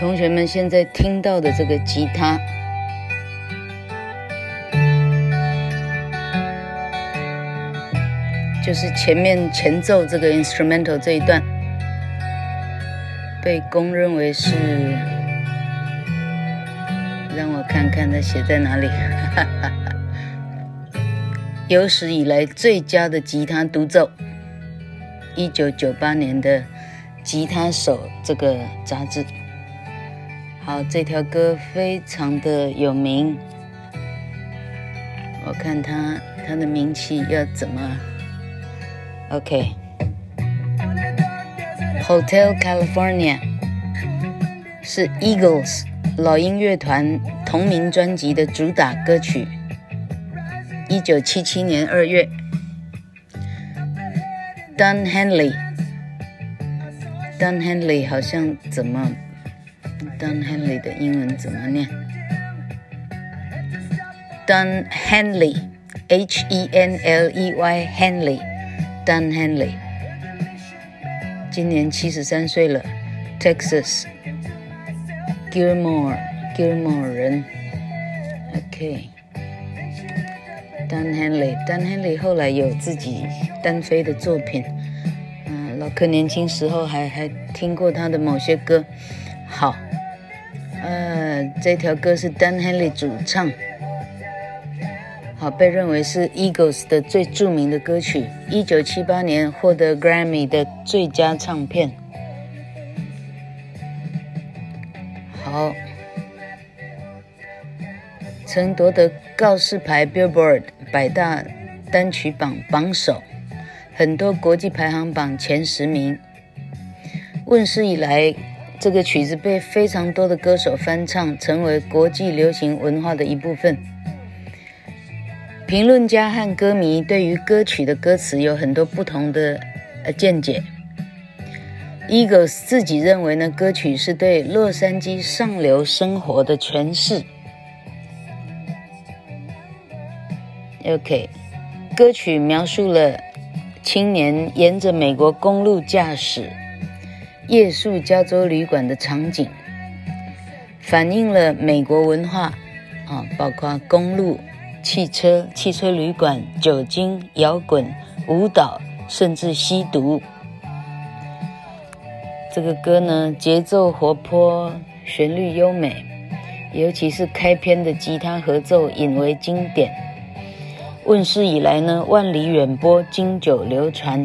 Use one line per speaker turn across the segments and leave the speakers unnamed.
同学们现在听到的这个吉他，就是前面前奏这个 instrumental 这一段，被公认为是，让我看看它写在哪里，有史以来最佳的吉他独奏，一九九八年的《吉他手》这个杂志。好，这条歌非常的有名。我看他他的名气要怎么？OK，Hotel California 是 Eagles 老鹰乐团同名专辑的主打歌曲。一九七七年二月，Don Henley，Don Henley 好像怎么？Don Henley 的英文怎么念？Don Henley，H-E-N-L-E-Y，Henley，Don Henley，今年七十三岁了，Texas，Gilmore，Gilmore 人，OK，Don Henley，Don Henley 后来有自己单飞的作品，嗯、呃，老柯年轻时候还还听过他的某些歌，好。呃，这条歌是 Don Henley 主唱，好，被认为是 Eagles 的最著名的歌曲。一九七八年获得 Grammy 的最佳唱片。好，曾夺得告示牌 Billboard 百大单曲榜榜首，很多国际排行榜前十名。问世以来。这个曲子被非常多的歌手翻唱，成为国际流行文化的一部分。评论家和歌迷对于歌曲的歌词有很多不同的呃见解。Eagles 自己认为呢，歌曲是对洛杉矶上流生活的诠释。OK，歌曲描述了青年沿着美国公路驾驶。夜宿加州旅馆的场景，反映了美国文化啊，包括公路、汽车、汽车旅馆、酒精、摇滚、舞蹈，甚至吸毒。这个歌呢，节奏活泼，旋律优美，尤其是开篇的吉他合奏引为经典。问世以来呢，万里远播，经久流传。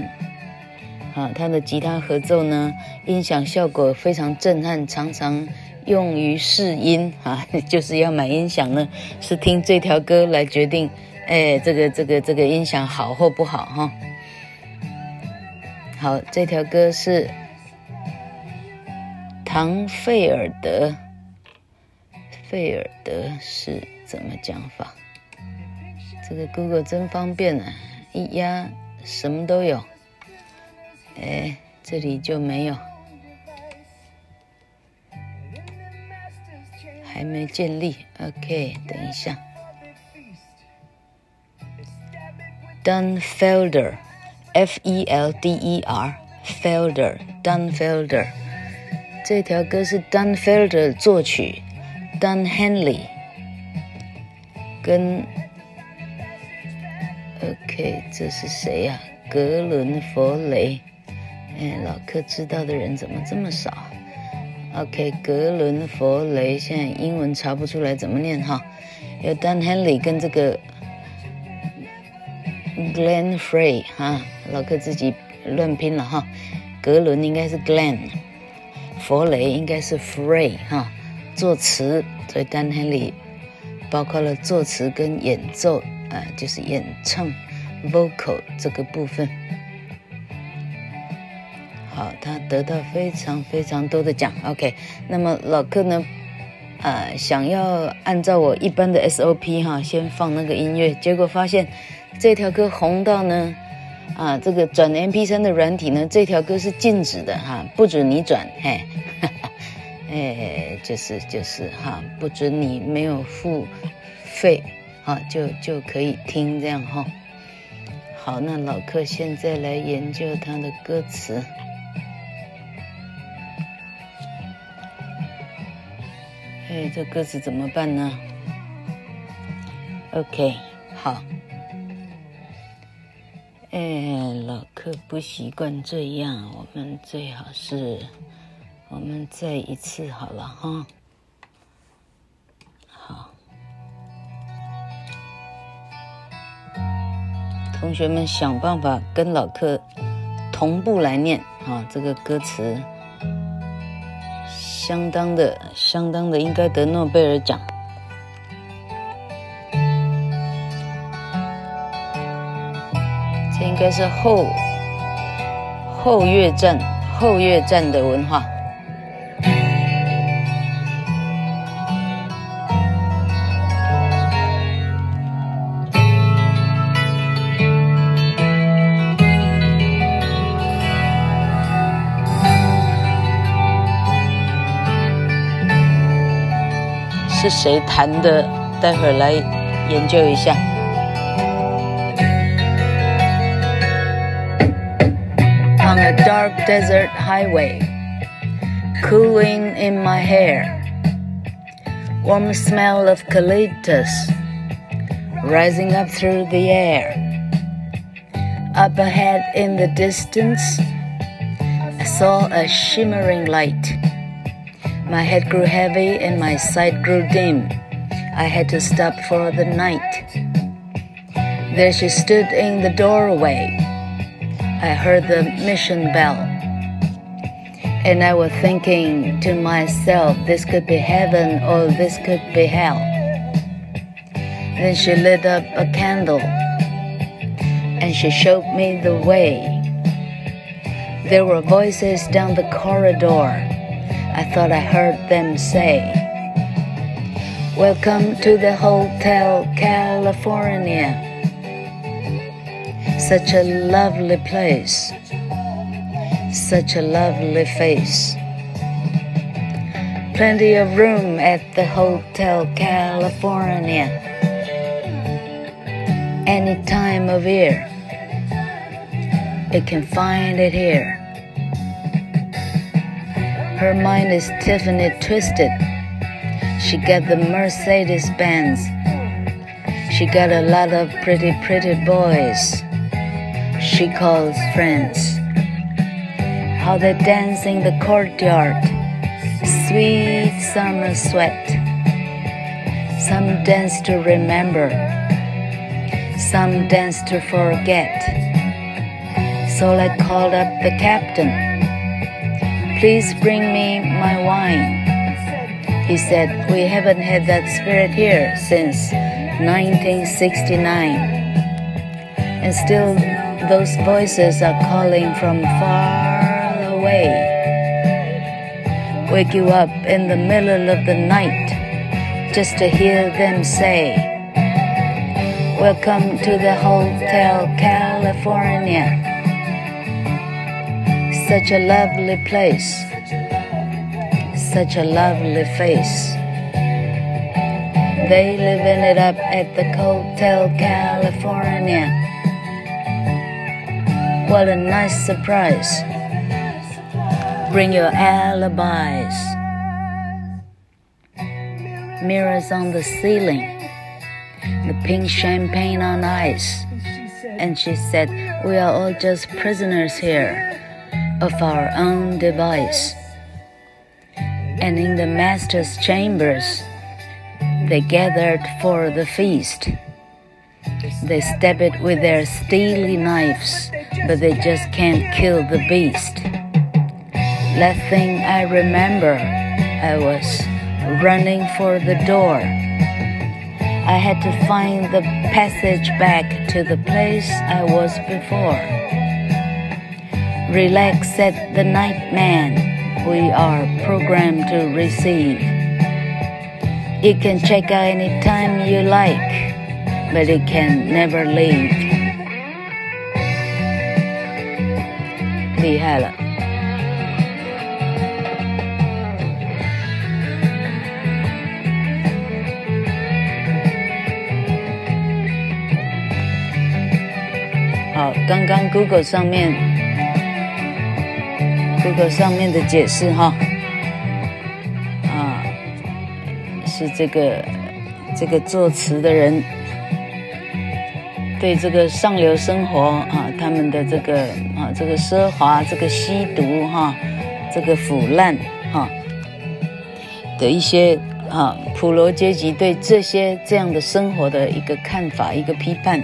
啊，他的吉他合奏呢，音响效果非常震撼，常常用于试音啊，就是要买音响呢，是听这条歌来决定，哎，这个这个这个音响好或不好哈。好，这条歌是唐费尔德，费尔德是怎么讲法？这个 Google 真方便啊，一压什么都有。哎，这里就没有，还没建立。OK，等一下。Don Felder，F-E-L-D-E-R，Felder，Don Felder，这条歌是 Don Felder 作曲，Don Henley 跟 OK，这是谁呀？格伦弗雷。哎，老柯知道的人怎么这么少？OK，格伦佛雷，现在英文查不出来怎么念哈。有 Don Henley 跟这个 Glenn Frey 哈，老柯自己乱拼了哈。格伦应该是 Glenn，弗雷应该是 Frey 哈。作词，所以 Don Henley 包括了作词跟演奏啊，就是演唱 vocal 这个部分。好，他得到非常非常多的奖。OK，那么老客呢，呃，想要按照我一般的 SOP 哈，先放那个音乐，结果发现这条歌红到呢，啊，这个转 MP3 的软体呢，这条歌是禁止的哈，不准你转，嘿，哎，就是就是哈，不准你没有付费，啊，就就可以听这样哈。好，那老客现在来研究他的歌词。哎，这歌词怎么办呢？OK，好。哎，老客不习惯这样，我们最好是，我们再一次好了哈。好，同学们想办法跟老客同步来念啊，这个歌词。相当的，相当的，应该得诺贝尔奖。这应该是后后越战后越战的文化。是谁弹的？待会儿来研究一下。On a dark desert highway, cooling in my hair, warm smell of eucalyptus rising up through the air. Up ahead in the distance, I saw a shimmering light. my head grew heavy and my sight grew dim. I had to stop for the night. There she stood in the doorway. I heard the mission bell. And I was thinking to myself, this could be heaven or this could be hell. Then she lit up a candle and she showed me the way. There were voices down the corridor. I thought I heard them say, Welcome to the Hotel California. Such a lovely place. Such a lovely face. Plenty of room at the Hotel California. Any time of year. You can find it here. Her mind is Tiffany twisted. She got the Mercedes Benz. She got a lot of pretty, pretty boys. She calls friends. How they dance in the courtyard. Sweet summer sweat. Some dance to remember. Some dance to forget. So I called up the captain. Please bring me my wine. He said, We haven't had that spirit here since 1969. And still, those voices are calling from far away. Wake you up in the middle of the night just to hear them say, Welcome to the Hotel California such a lovely place, such a lovely face. They living it up at the Hotel California. What a nice surprise. Bring your alibis. Mirrors on the ceiling, the pink champagne on ice. And she said, We are all just prisoners here of our own device. And in the master's chambers, they gathered for the feast. They stab it with their steely knives, but they just can't kill the beast. Last thing I remember, I was running for the door. I had to find the passage back to the place I was before. Relax, said the night man. We are programmed to receive. You can check out anytime you like, but it can never leave. 厉害了。好，刚刚 Google 上面。 这个上面的解释哈，啊，是这个这个作词的人对这个上流生活啊，他们的这个啊这个奢华、这个吸毒哈、这个腐烂哈、的一些啊普罗阶级对这些这样的生活的一个看法、一个批判。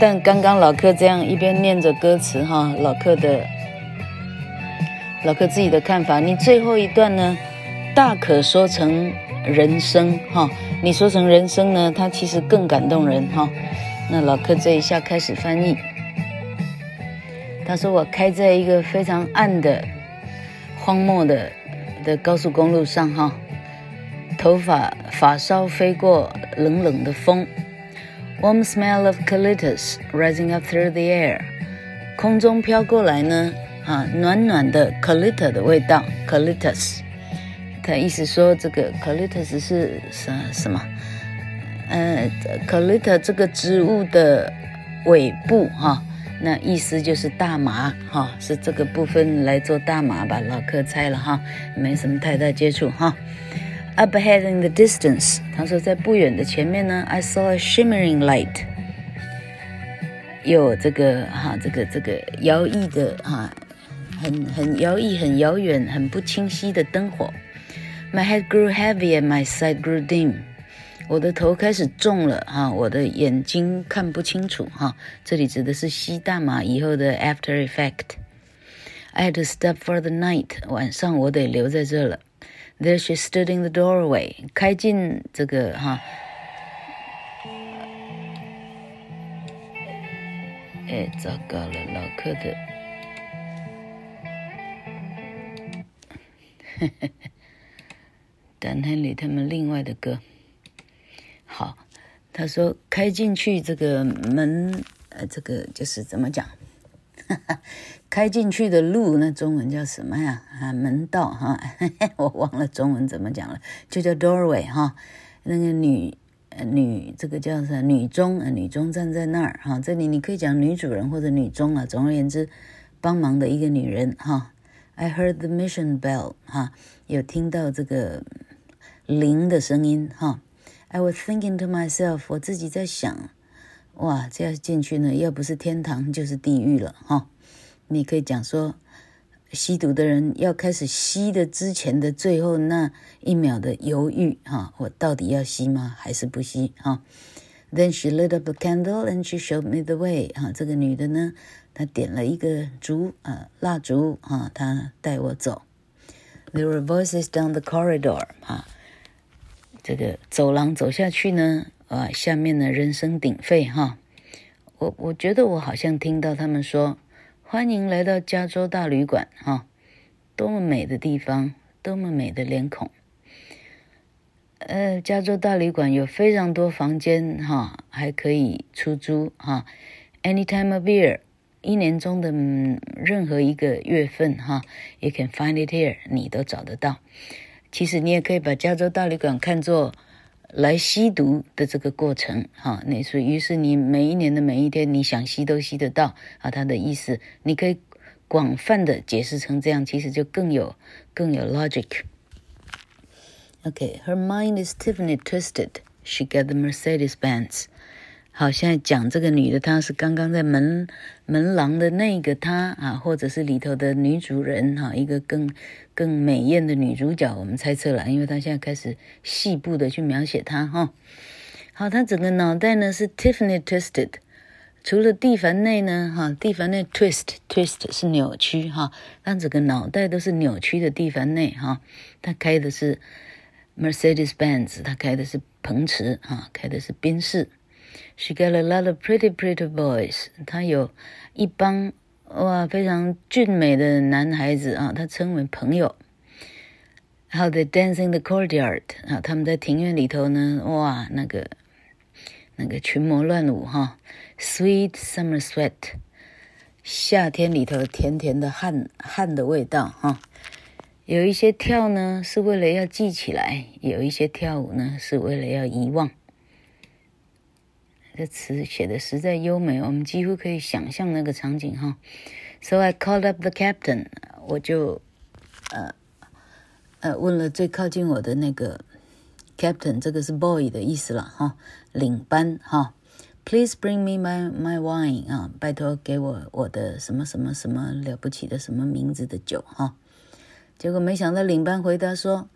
但刚刚老克这样一边念着歌词哈、老克的。老克自己的看法，你最后一段呢，大可说成人生哈。你说成人生呢，它其实更感动人哈。那老克这一下开始翻译，他说：“我开在一个非常暗的、荒漠的的高速公路上哈，头发发梢飞过冷冷的风，warm smell of eucalyptus rising up through the air，空中飘过来呢。”啊，暖暖的 colita 的味道，colitas。它意思说这个 colitas 是什什么？呃，colita 这个植物的尾部哈，那意思就是大麻哈，是这个部分来做大麻吧？老客猜了哈，没什么太大接触哈。Up ahead in the distance，他说在不远的前面呢，I saw a shimmering light。有这个哈，这个这个摇曳的哈。很很遥异、很遥远、很不清晰的灯火。My head grew heavy and my sight grew dim。我的头开始重了哈，我的眼睛看不清楚哈。这里指的是吸大麻以后的 after effect。I had to stop for the night。晚上我得留在这了。There she stood in the doorway。开进这个哈。哎，糟糕了，老克的。Dan Henley 他们另外的歌，好，他说开进去这个门，呃，这个就是怎么讲？开进去的路，那中文叫什么呀？啊，门道哈，我忘了中文怎么讲了，就叫 doorway 哈。那个女，女，这个叫啥？女中，女中站在那儿哈。这里你可以讲女主人或者女中啊，总而言之，帮忙的一个女人哈。I heard the mission bell，哈，有听到这个铃的声音，哈。I was thinking to myself，我自己在想，哇，这样进去呢，要不是天堂就是地狱了，哈。你可以讲说，吸毒的人要开始吸的之前的最后那一秒的犹豫，哈，我到底要吸吗？还是不吸？哈。Then she lit up a candle and she showed me the way，哈，这个女的呢。他点了一个烛，啊，蜡烛，啊，他带我走。There were voices down the corridor，啊，这个走廊走下去呢，啊，下面呢人声鼎沸，哈，我我觉得我好像听到他们说，欢迎来到加州大旅馆，哈，多么美的地方，多么美的脸孔。呃，加州大旅馆有非常多房间，哈，还可以出租，哈，any time of year。一年中的任何一个月份，哈，you can find it here，你都找得到。其实你也可以把加州大旅馆看作来吸毒的这个过程，哈。那所以，于是你每一年的每一天，你想吸都吸得到啊。他的意思，你可以广泛的解释成这样，其实就更有更有 logic。Okay，her mind is Tiffany twisted. She got the Mercedes Benz. 好，现在讲这个女的，她是刚刚在门门廊的那个她啊，或者是里头的女主人哈，一个更更美艳的女主角，我们猜测了，因为她现在开始细部的去描写她哈。好，她整个脑袋呢是 Tiffany twisted，除了蒂凡内呢哈，蒂凡内 twist twist 是扭曲哈，但整个脑袋都是扭曲的蒂凡内哈。她开的是 Mercedes Benz，她开的是鹏驰哈，开的是宾士。She got a lot of pretty, pretty boys。她有一帮哇非常俊美的男孩子啊，她称为朋友。How they dance in the courtyard 啊，他们在庭院里头呢，哇，那个那个群魔乱舞哈。Sweet summer sweat，夏天里头甜甜的汗汗的味道哈。有一些跳呢是为了要记起来，有一些跳舞呢是为了要遗忘。这词写的实在优美，我们几乎可以想象那个场景哈。So I called up the captain，我就呃呃问了最靠近我的那个 captain，这个是 boy 的意思了哈，领班哈。Please bring me my my wine 啊，拜托给我我的什么什么什么了不起的什么名字的酒哈。结果没想到领班回答说，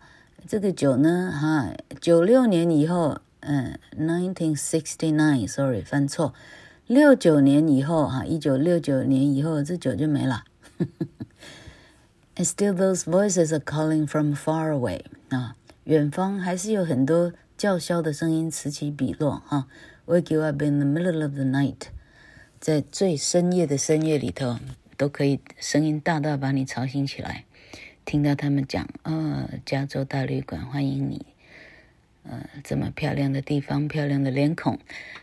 这个酒呢哈，九六年以后，嗯，nineteen sixty nine，sorry 犯错，六九年以后哈，一九六九年以后这酒就没了。And still those voices are calling from far away 啊。远方还是有很多叫嚣的声音此起彼落哈，wake you up in the middle of the night，在最深夜的深夜里头，都可以声音大大把你吵醒起来，听到他们讲啊、加州大旅馆欢迎你，呃，这么漂亮的地方，漂亮的脸孔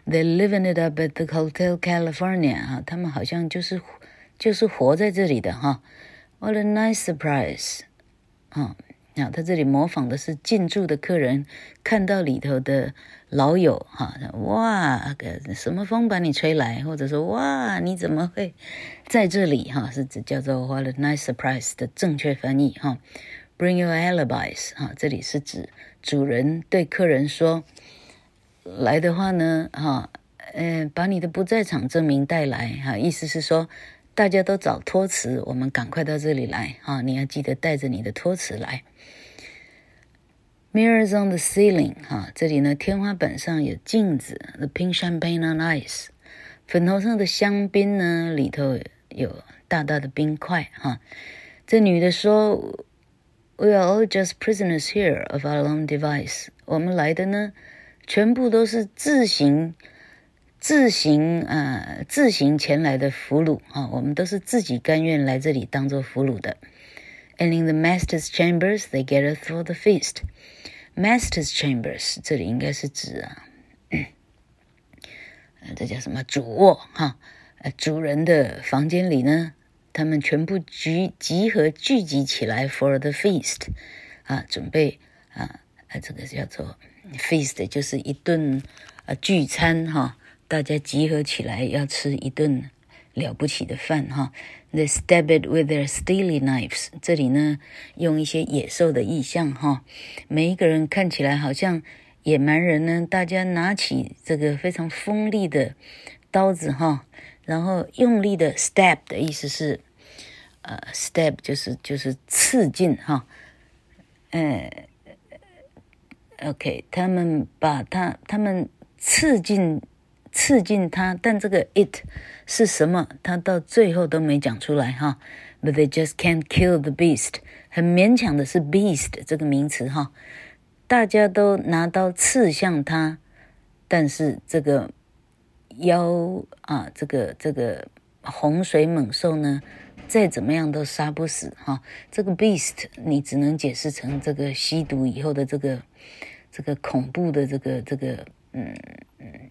They living it up at the Hotel California 哈，他们好像就是就是活在这里的哈，What a nice surprise，啊。啊，他这里模仿的是进驻的客人看到里头的老友，哈，哇，什么风把你吹来，或者说哇，你怎么会在这里？哈，是指叫做 What a nice surprise 的正确翻译，哈，Bring your alibis，哈，这里是指主人对客人说，来的话呢，哈，嗯，把你的不在场证明带来，哈，意思是说大家都找托词，我们赶快到这里来，哈，你要记得带着你的托词来。Mirrors on the ceiling，哈，这里呢，天花板上有镜子。The pink champagne on ice，粉头上的香槟呢，里头有大大的冰块，哈。这女的说 ：“We are all just prisoners here of our own device。我们来的呢，全部都是自行、自行啊、呃，自行前来的俘虏啊。我们都是自己甘愿来这里当做俘虏的。And in the master's chambers, they gather for the feast。” Master's chambers，这里应该是指啊，呃，这叫什么主卧哈？呃，主人的房间里呢， 他们全部集集合聚集起来 for the feast，啊，准备啊，啊，这个叫做 feast，就是一顿啊聚餐哈，大家集合起来要吃一顿了不起的饭哈。They stab it with their steely knives。这里呢，用一些野兽的意象哈。每一个人看起来好像野蛮人呢，大家拿起这个非常锋利的刀子哈，然后用力的 stab 的意思是，呃，stab 就是就是刺进哈。呃，OK，他们把它他们刺进。刺进他，但这个 it 是什么？他到最后都没讲出来哈。But they just can't kill the beast，很勉强的是 beast 这个名词哈。大家都拿刀刺向他，但是这个妖啊，这个这个洪水猛兽呢，再怎么样都杀不死哈。这个 beast 你只能解释成这个吸毒以后的这个这个恐怖的这个这个嗯。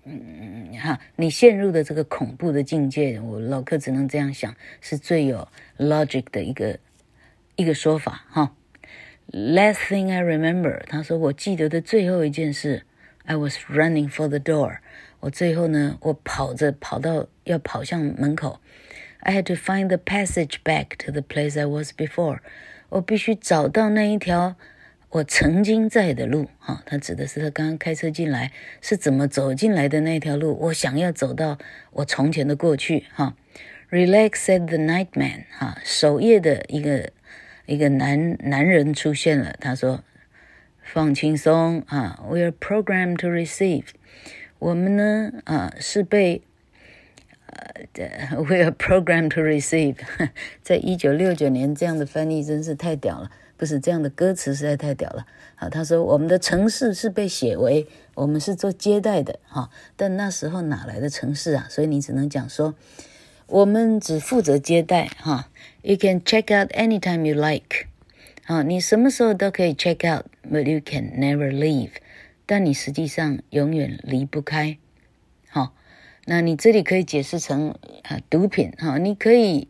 嗯嗯嗯哈，你陷入的这个恐怖的境界，我老克只能这样想，是最有 logic 的一个一个说法哈。Last thing I remember，他说我记得的最后一件事，I was running for the door。我最后呢，我跑着跑到要跑向门口，I had to find the passage back to the place I was before。我必须找到那一条。我曾经在的路，哈，他指的是他刚刚开车进来是怎么走进来的那条路。我想要走到我从前的过去，哈。Relax said the night man，哈，守夜的一个一个男男人出现了。他说：“放轻松啊，We are programmed to receive。我们呢，啊，是被呃，We are programmed to receive。在一九六九年，这样的翻译真是太屌了。”不是这样的歌词实在太屌了啊！他说我们的程式是被写为我们是做接待的哈，但那时候哪来的程式啊？所以你只能讲说我们只负责接待哈。You can check out anytime you like，啊，你什么时候都可以 check out，but you can never leave。但你实际上永远离不开。好，那你这里可以解释成啊毒品哈，你可以。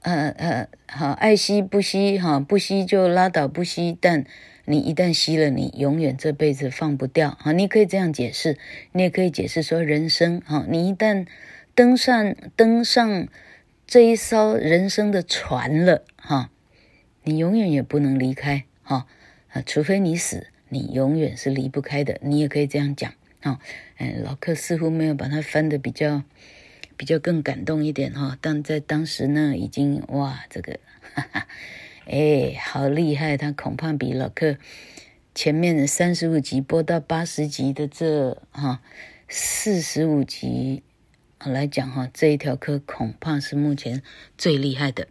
呃呃，好，爱吸不吸，哈，不吸就拉倒，不吸。但你一旦吸了，你永远这辈子放不掉，哈。你可以这样解释，你也可以解释说，人生，哈，你一旦登上登上这一艘人生的船了，哈，你永远也不能离开，哈，啊，除非你死，你永远是离不开的。你也可以这样讲哈。嗯，老克似乎没有把它翻得比较比较更感动一点哈，但在当时呢，已经哇，这个哈哈，哎，好厉害！他恐怕比老克前面的三十五集播到八十集的这哈四十五集来讲哈，这一条课恐怕是目前最厉害的。